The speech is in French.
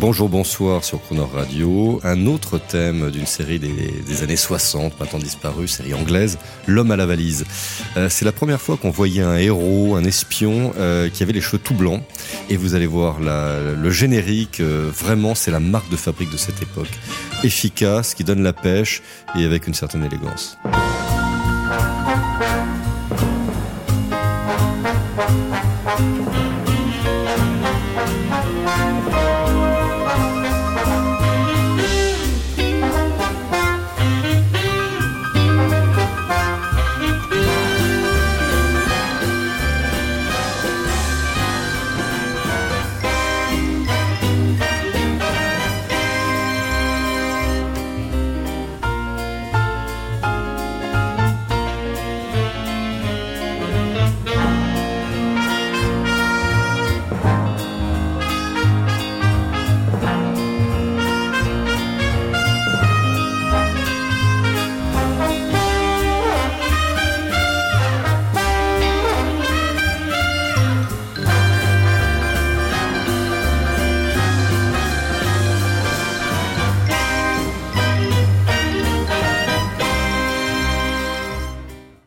Bonjour, bonsoir sur Cronor Radio. Un autre thème d'une série des, années 60, maintenant disparue, série anglaise, L'homme à la valise. Euh, c'est la première fois qu'on voyait un héros, un espion euh, qui avait les cheveux tout blancs. Et vous allez voir le générique, euh, vraiment c'est la marque de fabrique de cette époque. Efficace, qui donne la pêche et avec une certaine élégance.